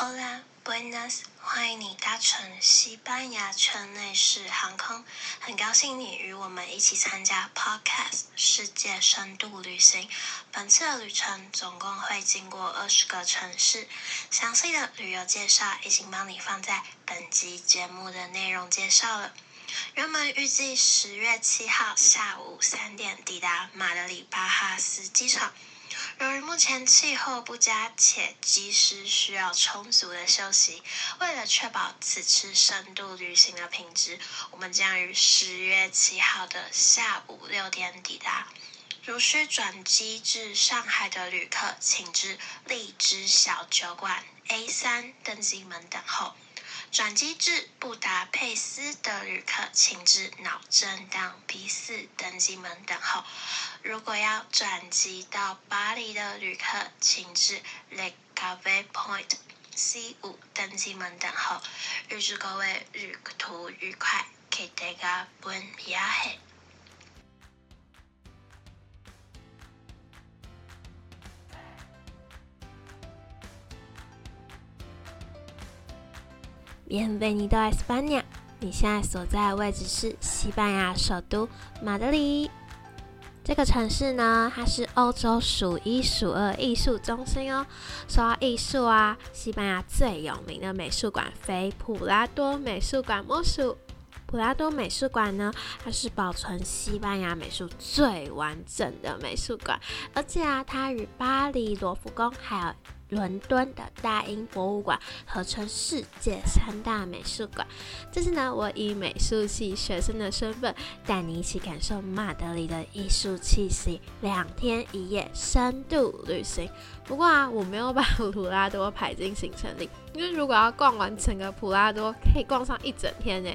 Hola, buenas，欢迎你搭乘西班牙圈内式航空。很高兴你与我们一起参加 Podcast 世界深度旅行。本次的旅程总共会经过二十个城市，详细的旅游介绍已经帮你放在本集节目的内容介绍了。原本预计十月七号下午三点抵达马德里巴哈斯机场。由于目前气候不佳，且机师需要充足的休息，为了确保此次深度旅行的品质，我们将于十月七号的下午六点抵达。如需转机至上海的旅客，请至荔枝小酒馆 A 三登机门等候。转机至布达佩斯的旅客，请至脑震荡 B 四登机门等候。如果要转机到巴黎的旅客，请至 Le Cave Point C 五登机门等候。预祝各位旅途愉快，Que tenga buen viaje。Bienvenido a España，你现在所在的位置是西班牙首都马德里。这个城市呢，它是欧洲数一数二艺术中心哦。说到艺术啊，西班牙最有名的美术馆非普拉多美术馆莫属。普拉多美术馆呢，它是保存西班牙美术最完整的美术馆，而且啊，它与巴黎罗浮宫还有。伦敦的大英博物馆合称世界三大美术馆。这次呢，我以美术系学生的身份，带你一起感受马德里的艺术气息，两天一夜深度旅行。不过啊，我没有把 普拉多排进行程里，因为如果要逛完整个普拉多，可以逛上一整天呢。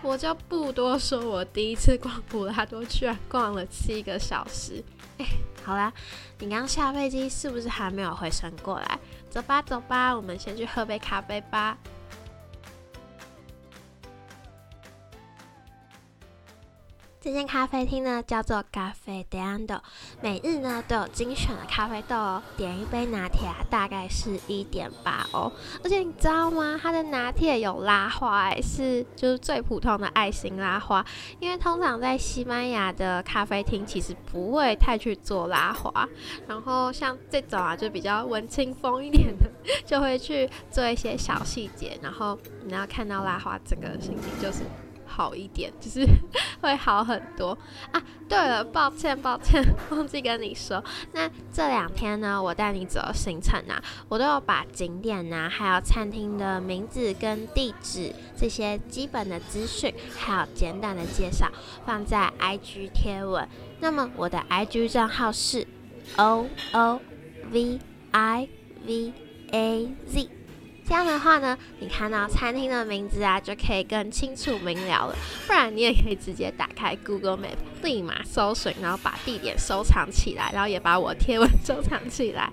我就不多说，我第一次逛普拉多，居然逛了七个小时。哎，好啦，你刚下飞机是不是还没有回神过来？走吧，走吧，我们先去喝杯咖啡吧。这间咖啡厅呢叫做咖啡 d a n d 每日呢都有精选的咖啡豆哦。点一杯拿铁啊，大概是一点八欧。而且你知道吗？它的拿铁有拉花，是就是最普通的爱心拉花。因为通常在西班牙的咖啡厅其实不会太去做拉花，然后像这种啊就比较文青风一点的，就会去做一些小细节。然后你要看到拉花，整个心情就是。好一点，就是会好很多啊！对了，抱歉抱歉，忘记跟你说，那这两天呢，我带你走行程啊，我都有把景点呐，还有餐厅的名字跟地址这些基本的资讯，还有简短的介绍放在 IG 贴文。那么我的 IG 账号是 O O V I V A Z。这样的话呢，你看到餐厅的名字啊，就可以更清楚明了了。不然你也可以直接打开 Google Map，立马搜寻，然后把地点收藏起来，然后也把我贴文 收藏起来。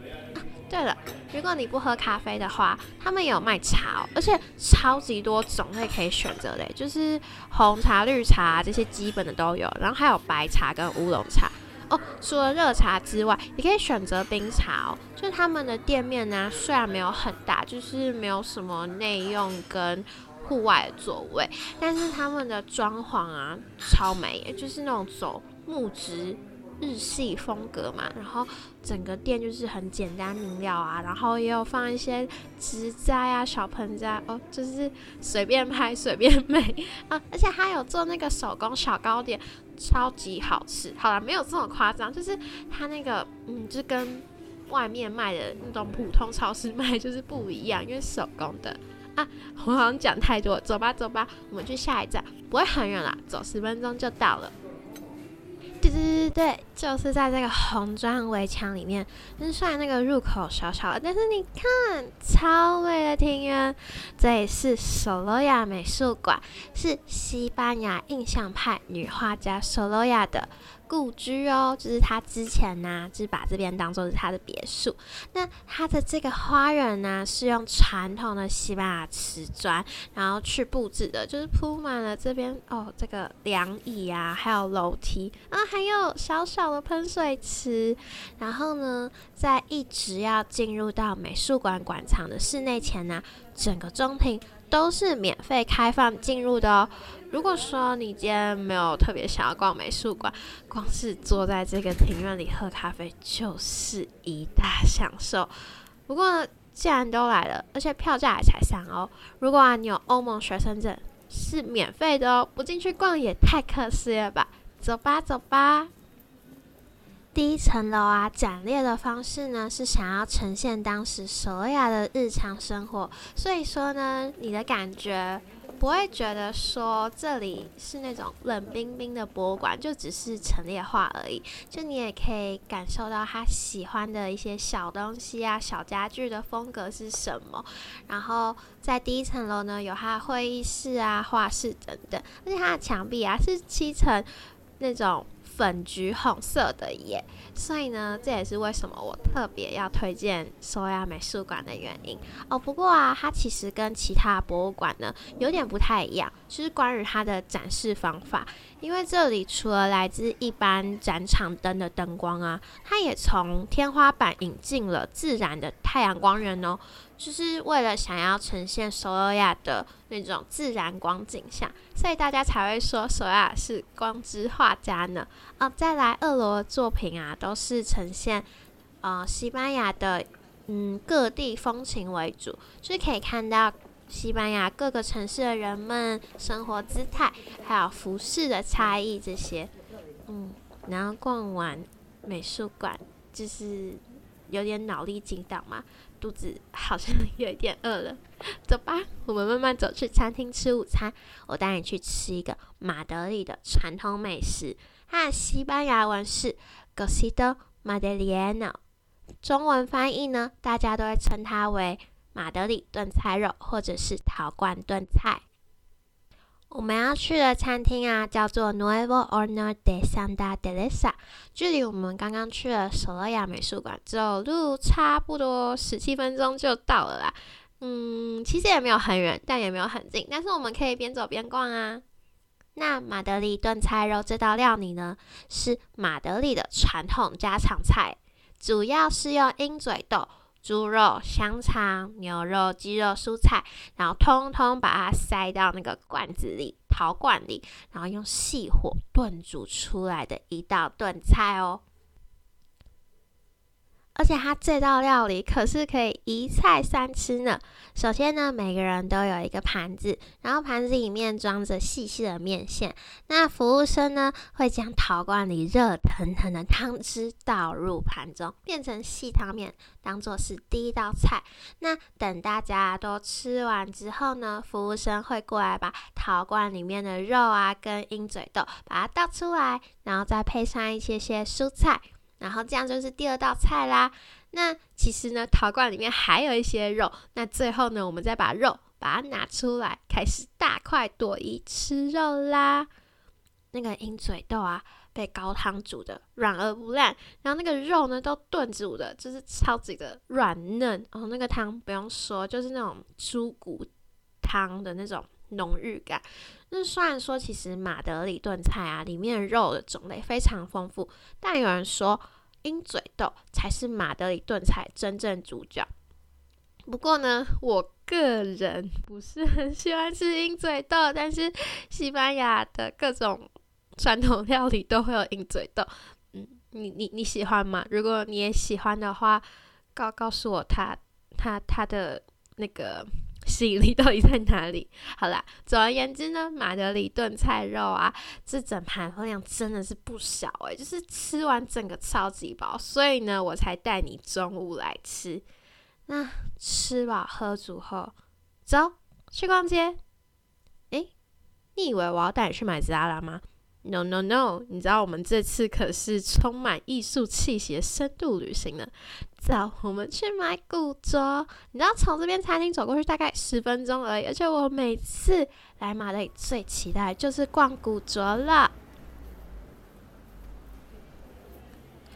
对了，如果你不喝咖啡的话，他们有卖茶哦，而且超级多种类可以选择的，就是红茶、绿茶这些基本的都有，然后还有白茶跟乌龙茶。哦，除了热茶之外，也可以选择冰茶哦。就他们的店面呢，虽然没有很大，就是没有什么内用跟户外的座位，但是他们的装潢啊超美，就是那种走木质。日系风格嘛，然后整个店就是很简单明了啊，然后也有放一些植栽啊、小盆栽哦，就是随便拍 随便美啊，而且他有做那个手工小糕点，超级好吃。好了，没有这么夸张，就是他那个嗯，就跟外面卖的那种普通超市卖 就是不一样，因为手工的啊。我好像讲太多，走吧走吧，我们去下一站，不会很远啦，走十分钟就到了。对对对，就是在这个红砖围墙里面。是虽然那个入口小小的，但是你看，超美的庭院。这里是索罗亚美术馆，是西班牙印象派女画家索罗亚的故居哦，就是他之前呢，就是把这边当做是他的别墅。那他的这个花园呢，是用传统的西班牙瓷砖，然后去布置的，就是铺满了这边哦，这个凉椅啊，还有楼梯啊，还有小小的喷水池。然后呢，在一直要进入到美术馆馆藏的室内前呢，整个中庭。都是免费开放进入的哦。如果说你今天没有特别想要逛美术馆，光是坐在这个庭院里喝咖啡就是一大享受。不过既然都来了，而且票价也才三欧，如果啊你有欧盟学生证，是免费的哦。不进去逛也太可惜了吧？走吧，走吧。第一层楼啊，展列的方式呢是想要呈现当时首尔亚的日常生活，所以说呢，你的感觉不会觉得说这里是那种冷冰冰的博物馆，就只是陈列画而已。就你也可以感受到他喜欢的一些小东西啊、小家具的风格是什么。然后在第一层楼呢，有他的会议室啊、画室等等，而且它的墙壁啊是漆成那种。粉橘红色的耶，所以呢，这也是为什么我特别要推荐首亚美术馆的原因哦。不过啊，它其实跟其他博物馆呢有点不太一样，就是关于它的展示方法。因为这里除了来自一般展场灯的灯光啊，它也从天花板引进了自然的太阳光源哦。就是为了想要呈现索尔亚的那种自然光景象，所以大家才会说索尔亚是光之画家呢。啊，再来二楼的作品啊，都是呈现呃西班牙的嗯各地风情为主，就是可以看到西班牙各个城市的人们生活姿态，还有服饰的差异这些。嗯，然后逛完美术馆，就是有点脑力激荡嘛。肚子好像有一点饿了，走吧，我们慢慢走去餐厅吃午餐。我带你去吃一个马德里的传统美食，它西班牙文是 Gosito Madrileño，中文翻译呢，大家都会称它为马德里炖菜肉，或者是陶罐炖菜。我们要去的餐厅啊，叫做 Nuevo Horno de Santa Teresa，距离我们刚刚去的首尔亚美术馆走路差不多十七分钟就到了啦。嗯，其实也没有很远，但也没有很近，但是我们可以边走边逛啊。那马德里炖菜肉这道料理呢，是马德里的传统家常菜，主要是用鹰嘴豆。猪肉、香肠、牛肉、鸡肉、蔬菜，然后通通把它塞到那个罐子里、陶罐里，然后用细火炖煮出来的一道炖菜哦。而且它这道料理可是可以一菜三吃呢。首先呢，每个人都有一个盘子，然后盘子里面装着细细的面线。那服务生呢，会将陶罐里热腾腾的汤汁倒入盘中，变成细汤面，当做是第一道菜。那等大家都吃完之后呢，服务生会过来把陶罐里面的肉啊跟鹰嘴豆把它倒出来，然后再配上一些些蔬菜。然后这样就是第二道菜啦。那其实呢，陶罐里面还有一些肉。那最后呢，我们再把肉把它拿出来，开始大快朵颐吃肉啦。那个鹰嘴豆啊，被高汤煮的软而不烂，然后那个肉呢，都炖煮的，就是超级的软嫩。然后那个汤不用说，就是那种猪骨汤的那种浓郁感。那虽然说，其实马德里炖菜啊，里面肉的种类非常丰富，但有人说鹰嘴豆才是马德里炖菜真正主角。不过呢，我个人不是很喜欢吃鹰嘴豆，但是西班牙的各种传统料理都会有鹰嘴豆。嗯，你你你喜欢吗？如果你也喜欢的话，告告诉我他他他的那个。吸引力到底在哪里？好啦，总而言之呢，马德里炖菜肉啊，这整盘分量真的是不小诶，就是吃完整个超级饱，所以呢，我才带你中午来吃。那吃饱喝足后，走去逛街。诶，你以为我要带你去买吉拉拉吗？No no no！你知道我们这次可是充满艺术气息的深度旅行呢。走，我们去买古着。你知道从这边餐厅走过去大概十分钟而已，而且我每次来马德里最期待就是逛古着了。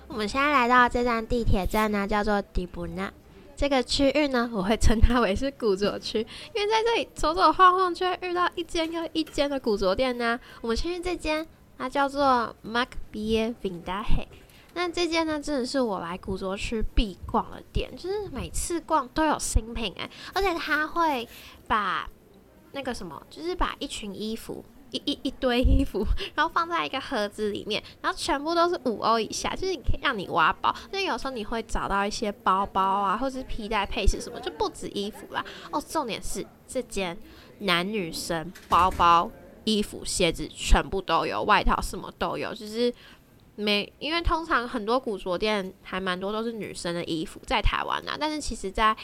我们现在来到这站地铁站呢，叫做迪布纳。这个区域呢，我会称它为是古着区，因为在这里走走晃晃，就会遇到一间又一间的古着店呢。我们先去这间，它叫做 Mark B. Vintage。那这间呢，真的是我来古着区必逛的店，就是每次逛都有新品诶，而且他会把那个什么，就是把一群衣服。一一一堆衣服，然后放在一个盒子里面，然后全部都是五欧以下，就是你可以让你挖宝。因为有时候你会找到一些包包啊，或者是皮带配饰什么，就不止衣服啦。哦，重点是这间男女生包包、衣服、鞋子全部都有，外套什么都有，就是没因为通常很多古着店还蛮多都是女生的衣服在台湾呐，但是其实在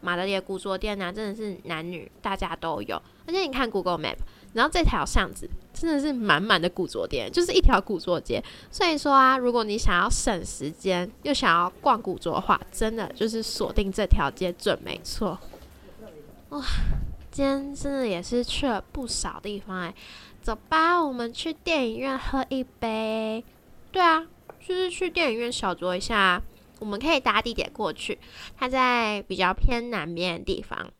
马德里的古着店呢，真的是男女大家都有，而且你看 Google Map。然后这条巷子真的是满满的古着店，就是一条古着街。所以说啊，如果你想要省时间又想要逛古着的话，真的就是锁定这条街准没错。哇，今天真的也是去了不少地方哎。走吧，我们去电影院喝一杯。对啊，就是去电影院小酌一下。我们可以搭地铁过去，它在比较偏南边的地方。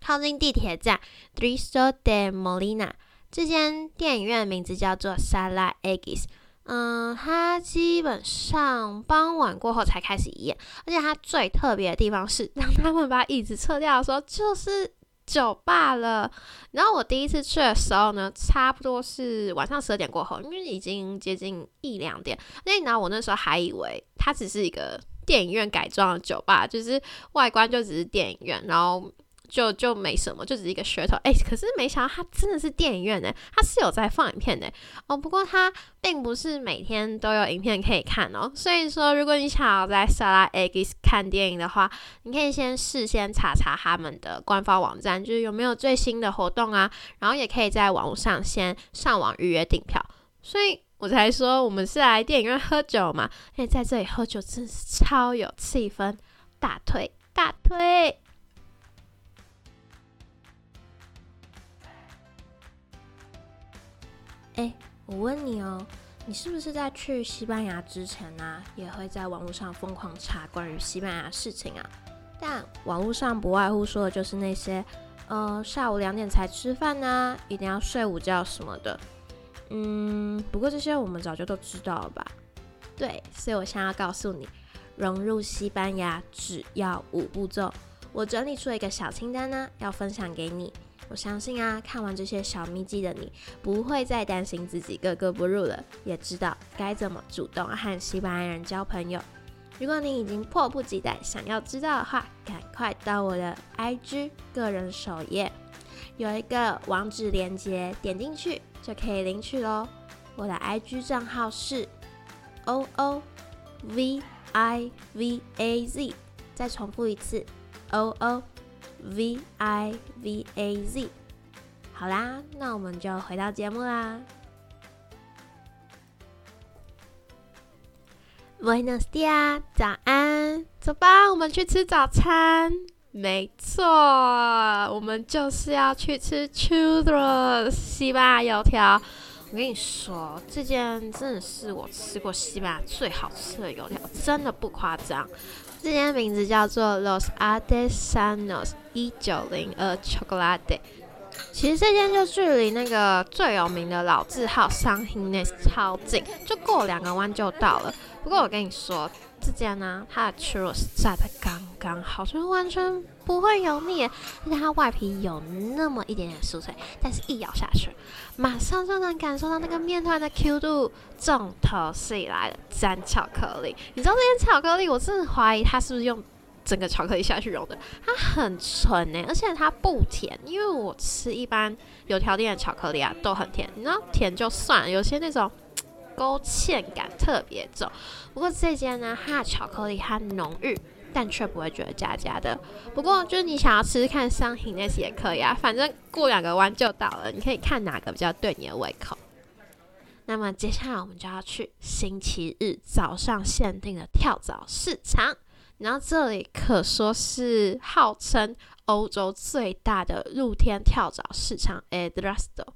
靠近地铁站 t r i s o de Molina 这间电影院名字叫做 Sala Eggs。嗯，它基本上傍晚过后才开始营业，而且它最特别的地方是，当他们把椅子撤掉的时候，就是酒吧了。然后我第一次去的时候呢，差不多是晚上十二点过后，因为已经接近一两点。那然后我那时候还以为它只是一个电影院改装的酒吧，就是外观就只是电影院，然后。就就没什么，就只是一个噱头。哎，可是没想到它真的是电影院呢，它是有在放影片的哦。不过它并不是每天都有影片可以看哦。所以说，如果你想要在萨拉 X 看电影的话，你可以先事先查查他们的官方网站，就是有没有最新的活动啊。然后也可以在网络上先上网预约订票。所以我才说我们是来电影院喝酒嘛。哎，在这里喝酒真是超有气氛，大推大推。我问你哦，你是不是在去西班牙之前呢，也会在网络上疯狂查关于西班牙事情啊？但网络上不外乎说的就是那些，呃，下午两点才吃饭呢，一定要睡午觉什么的。嗯，不过这些我们早就都知道了吧？对，所以我想要告诉你，融入西班牙只要五步骤，我整理出一个小清单呢，要分享给你。我相信啊，看完这些小秘籍的你，不会再担心自己格格不入了，也知道该怎么主动和西班牙人交朋友。如果你已经迫不及待想要知道的话，赶快到我的 IG 个人首页，有一个网址链接，点进去就可以领取喽。我的 IG 账号是 O O V I V A Z，再重复一次 O O。V I V A Z，好啦，那我们就回到节目啦。Buenos dias，早安，走吧，我们去吃早餐。没错，我们就是要去吃 Churros 西班牙油条。我跟你说，这间真的是我吃过西班牙最好吃的油条，真的不夸张。这间名字叫做 Los Artesanos 一九零二 Chocolate。其实这间就距离那个最有名的老字号 San Ines 超近，就过两个弯就到了。不过我跟你说，这间呢，它的 churros 炸的刚刚好，就是完全不会油腻，而且它外皮有那么一点点酥脆，但是一咬下去，马上就能感受到那个面团的 Q 度，重头戏来了，沾巧克力。你知道这些巧克力，我真的怀疑它是不是用整个巧克力下去融的，它很纯呢，而且它不甜，因为我吃一般有条件的巧克力啊都很甜，你知道甜就算，有些那种。勾芡感特别重，不过这间呢，它的巧克力它浓郁，但却不会觉得假假的。不过就是你想要吃吃看商品那些也可以啊，反正过两个弯就到了，你可以看哪个比较对你的胃口。那么接下来我们就要去星期日早上限定的跳蚤市场，然后这里可说是号称欧洲最大的露天跳蚤市场 e d r a s t o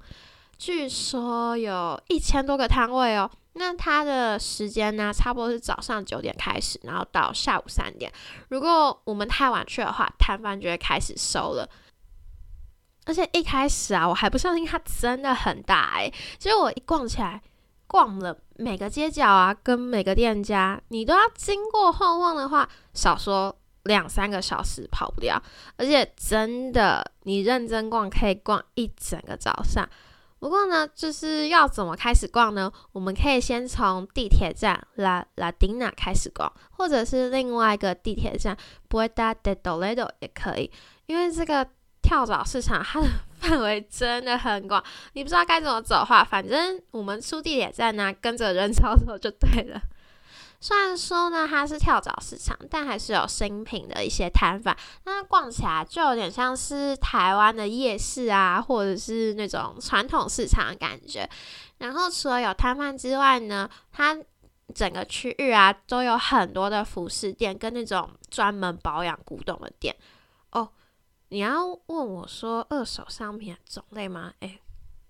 据说有一千多个摊位哦，那它的时间呢，差不多是早上九点开始，然后到下午三点。如果我们太晚去的话，摊贩就会开始收了。而且一开始啊，我还不相信它真的很大诶。其实我一逛起来，逛了每个街角啊，跟每个店家，你都要经过晃晃的话，少说两三个小时跑不掉。而且真的，你认真逛可以逛一整个早上。不过呢，就是要怎么开始逛呢？我们可以先从地铁站拉拉丁娜开始逛，或者是另外一个地铁站 Puerta de Toledo 也可以，因为这个。跳蚤市场，它的范围真的很广，你不知道该怎么走的话，反正我们出地铁站呢，跟着人潮走就对了。虽然说呢，它是跳蚤市场，但还是有新品的一些摊贩，那逛起来就有点像是台湾的夜市啊，或者是那种传统市场的感觉。然后除了有摊贩之外呢，它整个区域啊，都有很多的服饰店跟那种专门保养古董的店哦。你要问我说二手商品的种类吗？诶，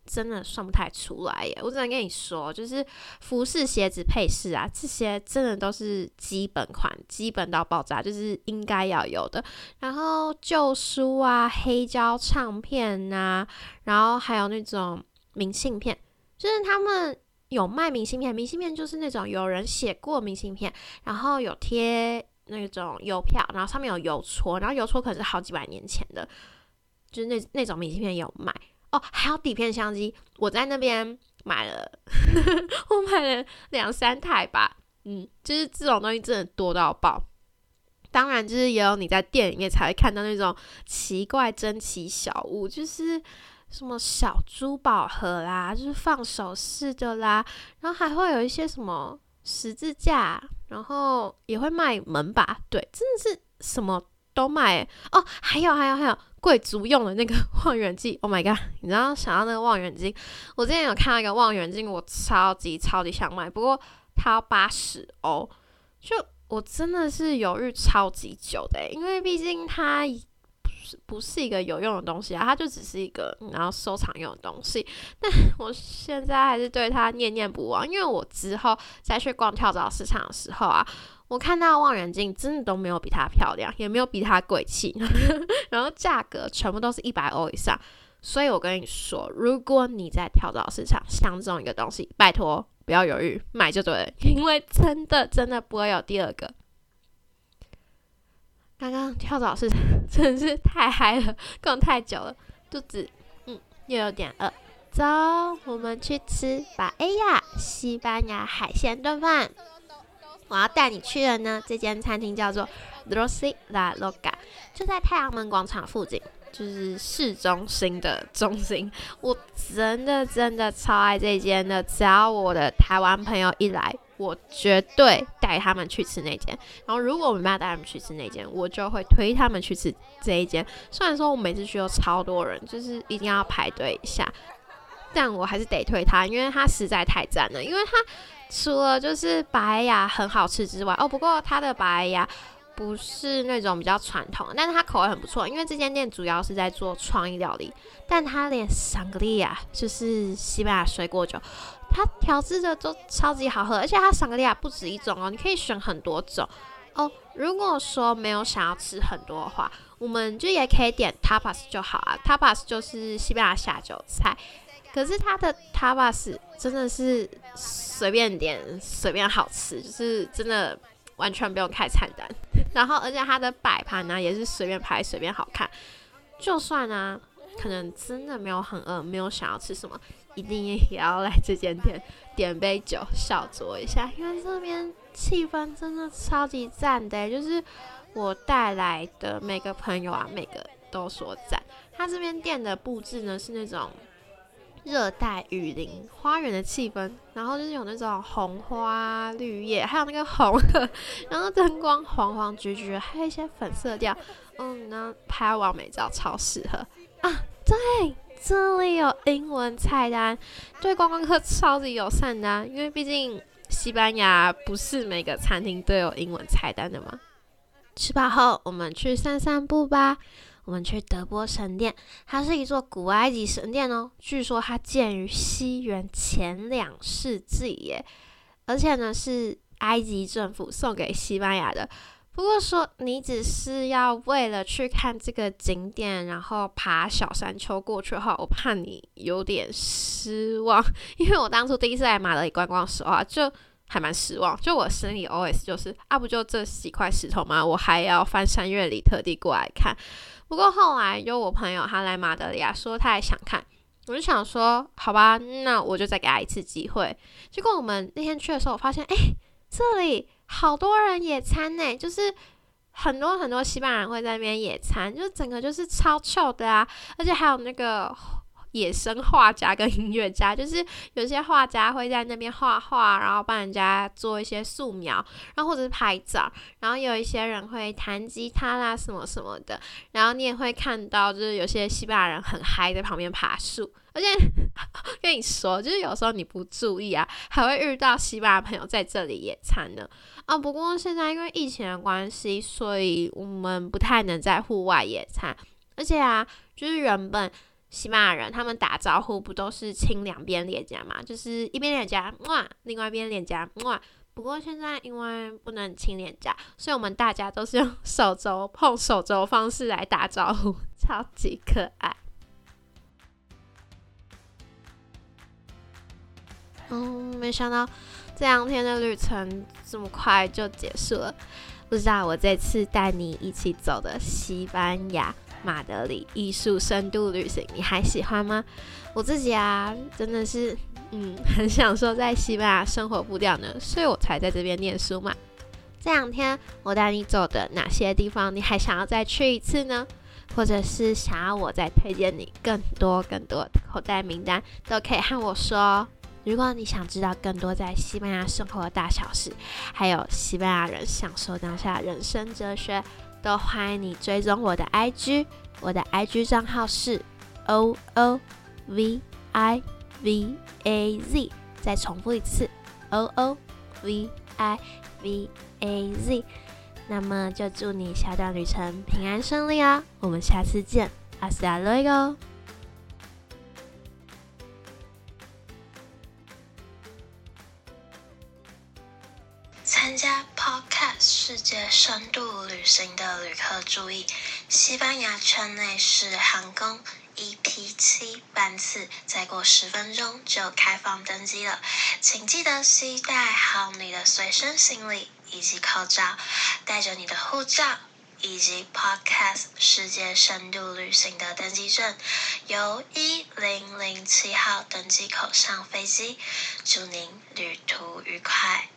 真的算不太出来耶。我只能跟你说，就是服饰、鞋子、配饰啊，这些真的都是基本款，基本到爆炸，就是应该要有的。然后旧书啊、黑胶唱片啊，然后还有那种明信片，就是他们有卖明信片。明信片就是那种有人写过明信片，然后有贴。那种邮票，然后上面有邮戳，然后邮戳可能是好几百年前的，就是那那种明信片有卖哦，还有底片相机，我在那边买了，我买了两三台吧，嗯，就是这种东西真的多到爆。当然，就是也有你在店里面才会看到那种奇怪珍奇小物，就是什么小珠宝盒啦，就是放首饰的啦，然后还会有一些什么。十字架，然后也会卖门把，对，真的是什么都卖哦。还有还有还有贵族用的那个 望远镜，Oh my god！你知道想要那个望远镜，我之前有看到一个望远镜，我超级超级想买，不过它要八十欧，就我真的是犹豫超级久的，因为毕竟它。不是一个有用的东西啊，它就只是一个然后收藏用的东西。但我现在还是对它念念不忘，因为我之后再去逛跳蚤市场的时候啊，我看到望远镜真的都没有比它漂亮，也没有比它贵气，然后价格全部都是一百欧以上。所以我跟你说，如果你在跳蚤市场相中一个东西，拜托不要犹豫，买就对了，因为真的真的不会有第二个。刚刚跳蚤市场 真的是太嗨了，逛太久了，肚子嗯又有点饿。走，我们去吃巴哎呀西班牙海鲜炖饭。我要带你去的呢，这间餐厅叫做 Rossi La Loca，就在太阳门广场附近，就是市中心的中心。我真的真的超爱这间的，只要我的台湾朋友一来。我绝对带他们去吃那间，然后如果我没办法带他们去吃那间，我就会推他们去吃这一间。虽然说我每次去都超多人，就是一定要排队一下，但我还是得推他，因为他实在太赞了。因为他除了就是白牙很好吃之外，哦，不过他的白牙不是那种比较传统，但是它口味很不错。因为这间店主要是在做创意料理，但他连桑格利亚就是西班牙水果酒。它调制的都超级好喝，而且它桑格利亚不止一种哦，你可以选很多种哦。如果说没有想要吃很多的话，我们就也可以点 tapas 就好啊。tapas 就是西班牙下酒菜，可是它的 tapas 真的是随便点随便好吃，就是真的完全不用开菜单。然后而且它的摆盘呢也是随便拍随便好看，就算呢可能真的没有很饿，没有想要吃什么。一定也要来这间店点杯酒，小酌一下，因为这边气氛真的超级赞的。就是我带来的每个朋友啊，每个都说赞。他这边店的布置呢是那种热带雨林花园的气氛，然后就是有那种红花绿叶，还有那个红，然后灯光黄黄橘橘，还有一些粉色调，嗯，然后拍完美照超适合啊，对。这里有英文菜单，对观光客超级友善的，因为毕竟西班牙不是每个餐厅都有英文菜单的嘛。吃饱后，我们去散散步吧。我们去德波神殿，它是一座古埃及神殿哦。据说它建于西元前两世纪耶。而且呢是埃及政府送给西班牙的。不过说你只是要为了去看这个景点，然后爬小山丘过去的话，我怕你有点失望，因为我当初第一次来马德里观光的时候啊，就还蛮失望。就我心里 OS 就是啊，不就这几块石头吗？我还要翻山越岭特地过来看。不过后来有我朋友他来马德里啊，说他也想看，我就想说好吧，那我就再给他一次机会。结果我们那天去的时候，我发现哎，这里。好多人野餐呢，就是很多很多西班牙人会在那边野餐，就整个就是超臭的啊！而且还有那个野生画家跟音乐家，就是有些画家会在那边画画，然后帮人家做一些素描，然后或者是拍照，然后有一些人会弹吉他啦什么什么的，然后你也会看到，就是有些西班牙人很嗨在旁边爬树。而且跟你说，就是有时候你不注意啊，还会遇到西班牙朋友在这里野餐呢。啊，不过现在因为疫情的关系，所以我们不太能在户外野餐。而且啊，就是原本西班牙人他们打招呼不都是亲两边脸颊嘛，就是一边脸颊哇，另外一边脸颊哇。不过现在因为不能亲脸颊，所以我们大家都是用手肘碰手肘方式来打招呼，超级可爱。嗯，没想到这两天的旅程这么快就结束了。不知道我这次带你一起走的西班牙马德里艺术深度旅行，你还喜欢吗？我自己啊，真的是嗯，很享受在西班牙生活步调呢，所以我才在这边念书嘛。这两天我带你走的哪些地方，你还想要再去一次呢？或者是想要我再推荐你更多更多的口袋名单，都可以和我说。如果你想知道更多在西班牙生活的大小事，还有西班牙人享受当下人生哲学，都欢迎你追踪我的 IG。我的 IG 账号是 O O V I V A Z。再重复一次，O O V I V A Z。那么就祝你下段旅程平安顺利啊！我们下次见，阿斯达罗伊哥。注意，西班牙圈内是航空 EP 七班次，再过十分钟就开放登机了，请记得携带好你的随身行李以及口罩，带着你的护照以及 Podcast 世界深度旅行的登机证，由一零零七号登机口上飞机。祝您旅途愉快。